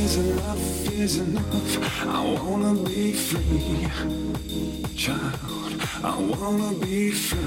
is enough is enough. I wanna be free, child. I wanna be free.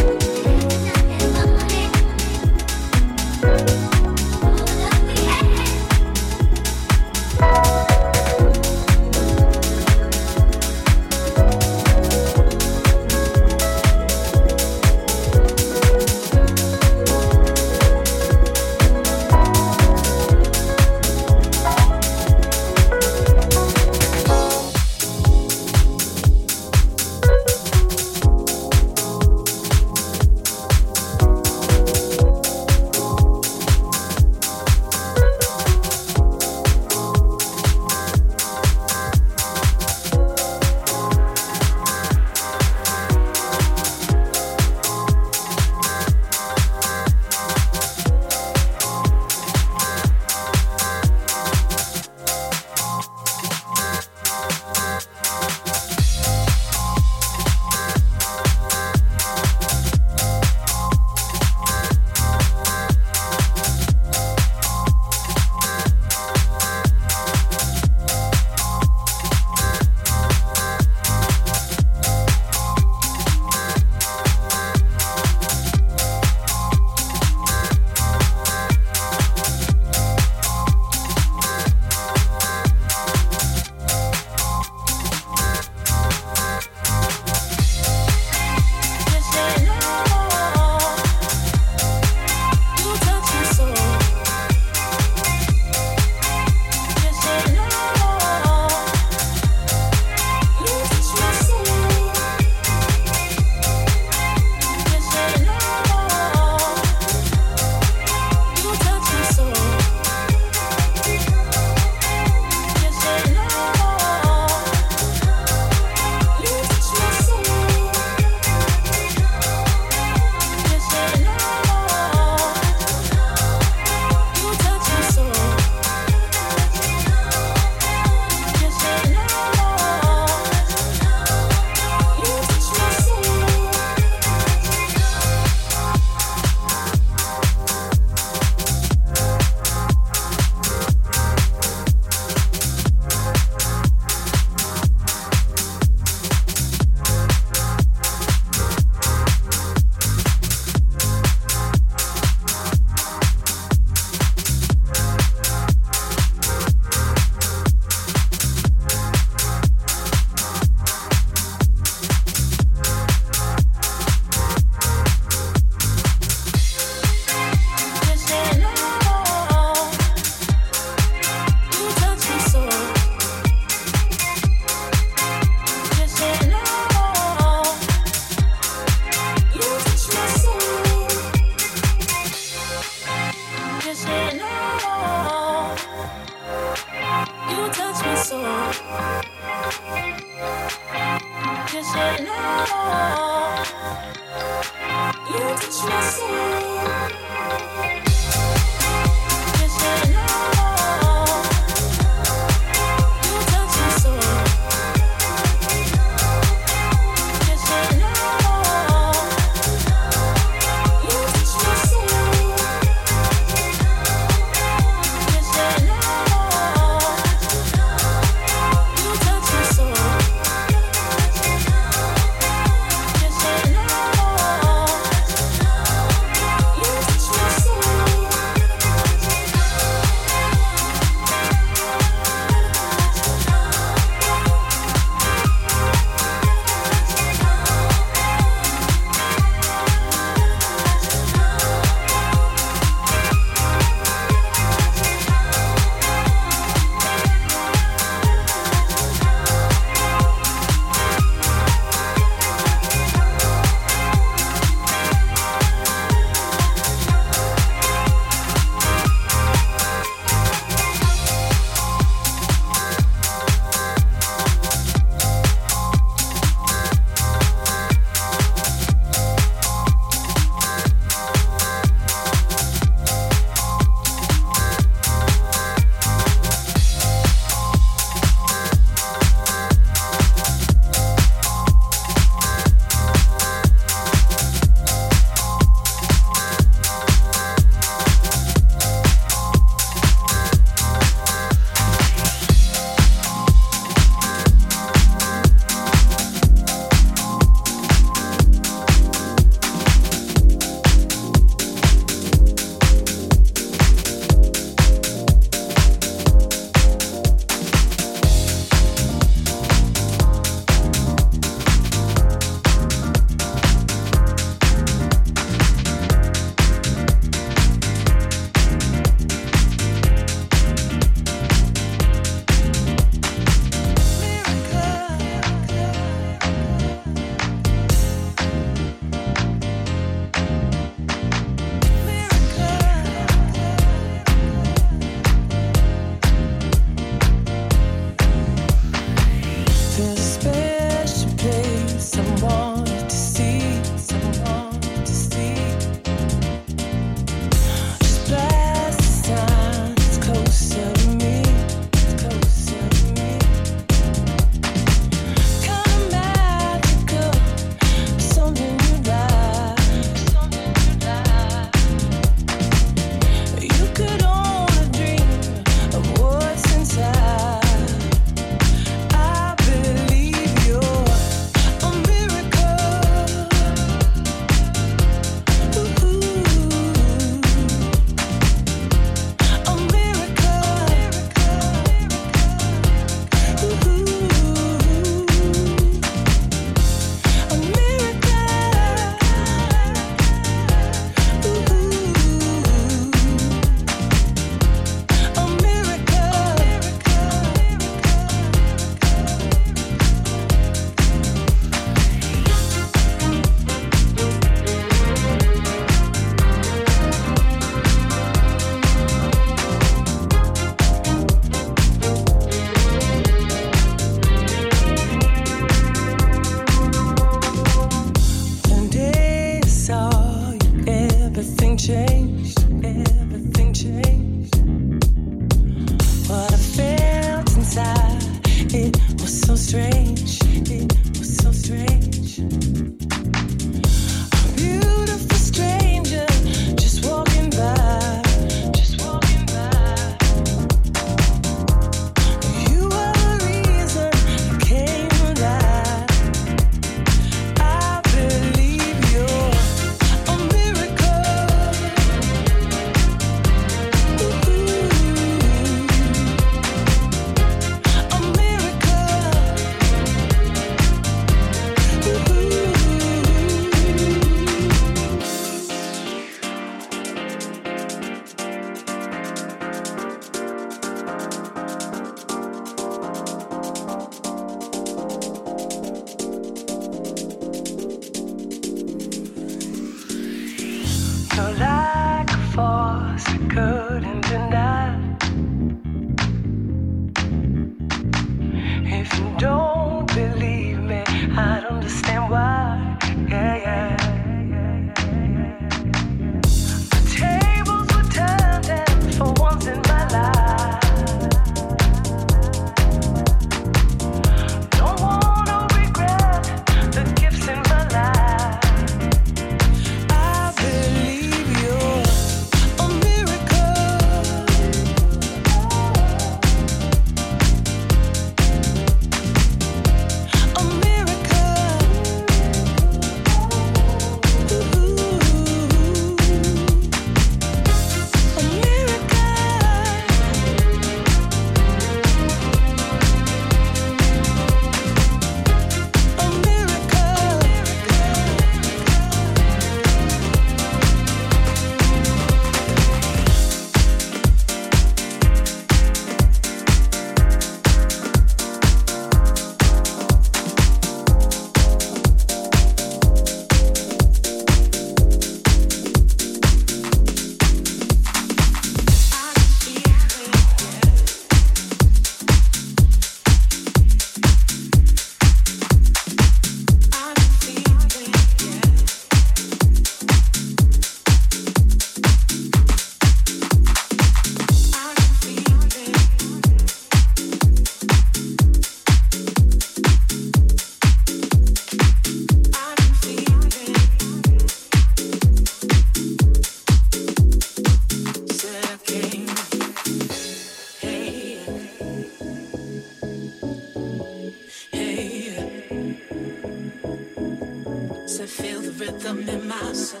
feel the rhythm in my soul.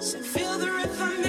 So feel the rhythm.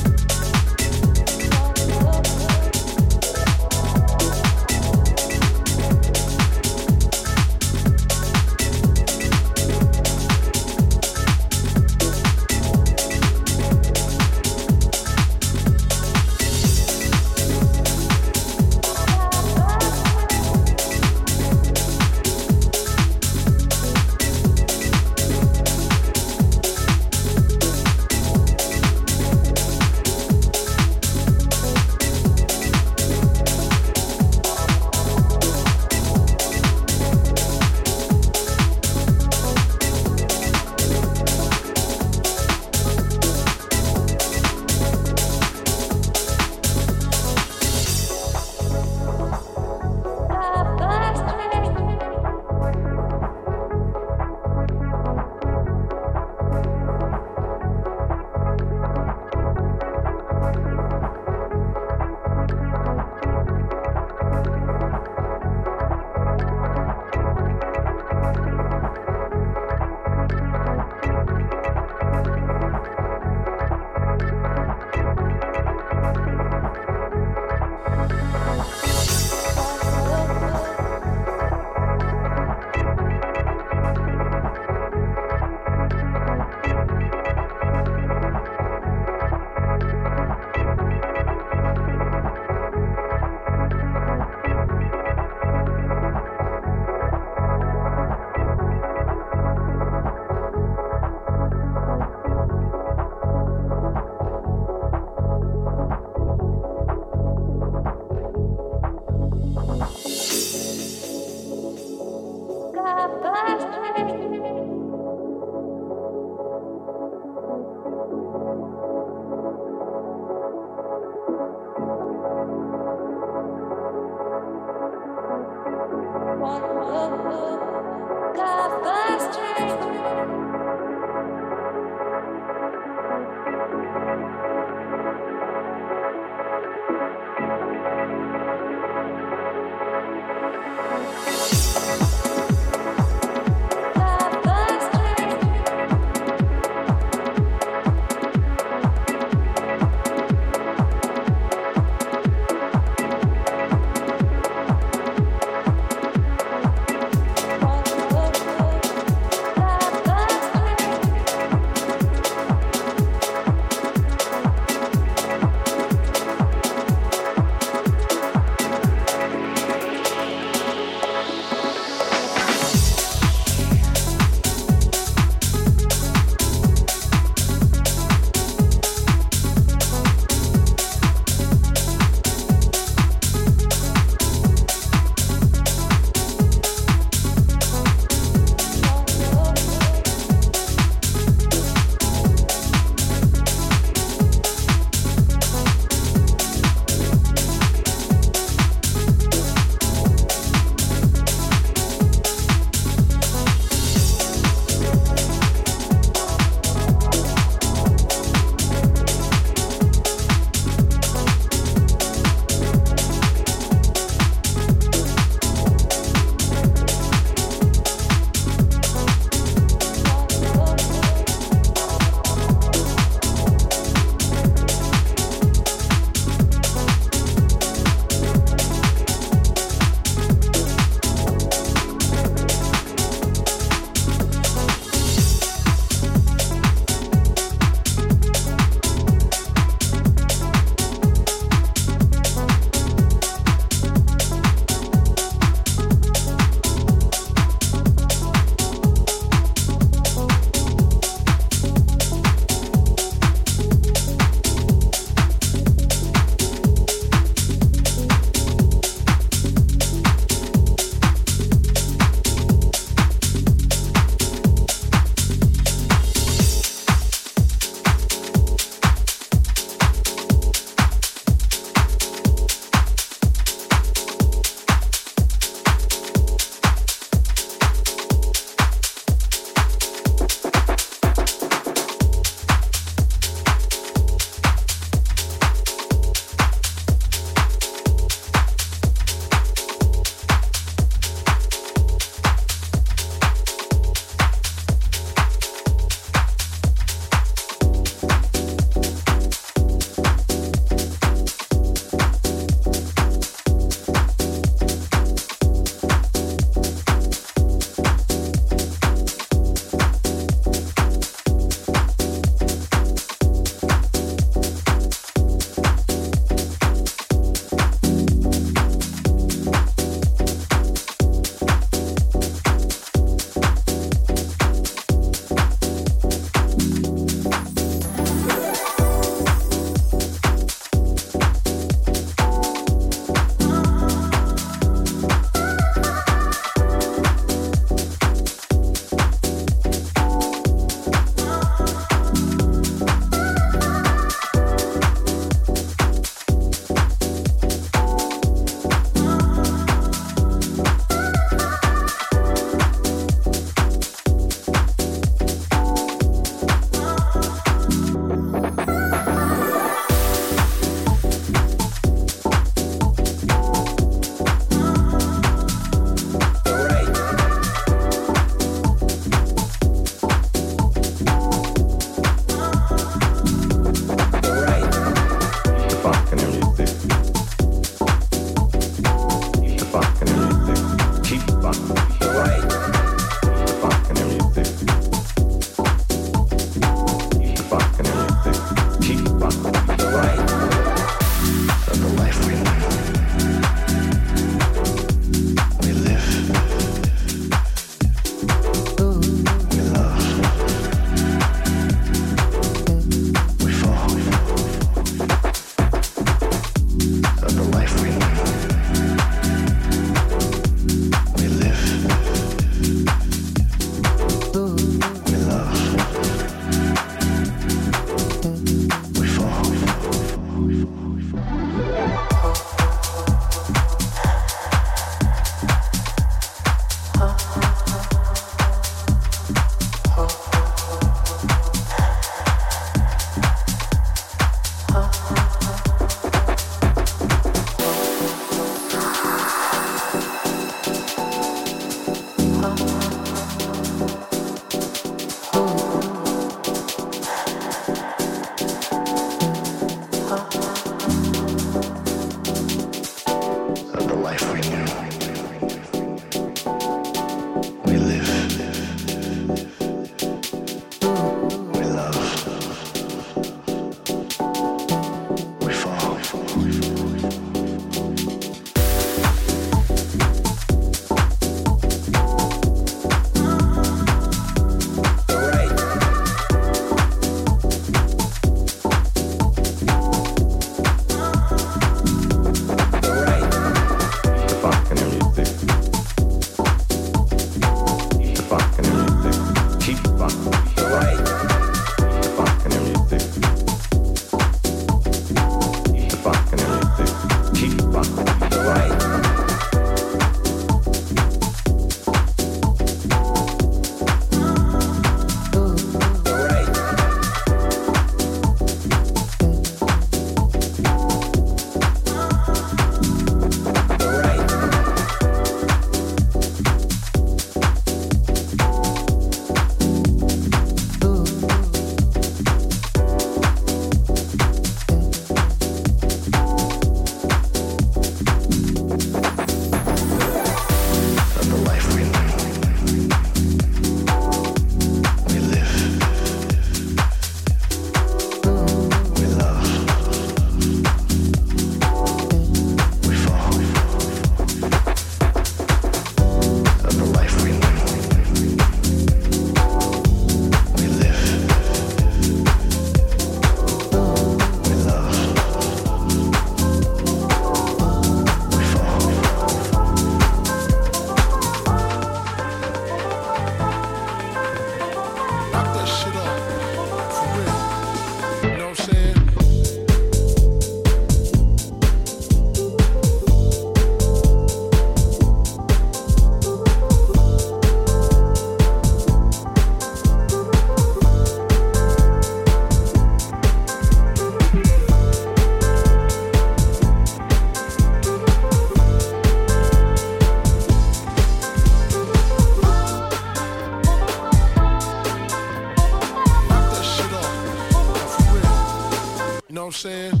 I'm saying?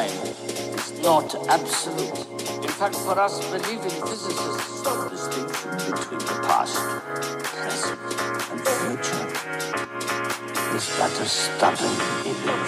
time is not absolute. In fact, for us believing physicists, no distinction between the past, present, and future is but a stubborn illusion.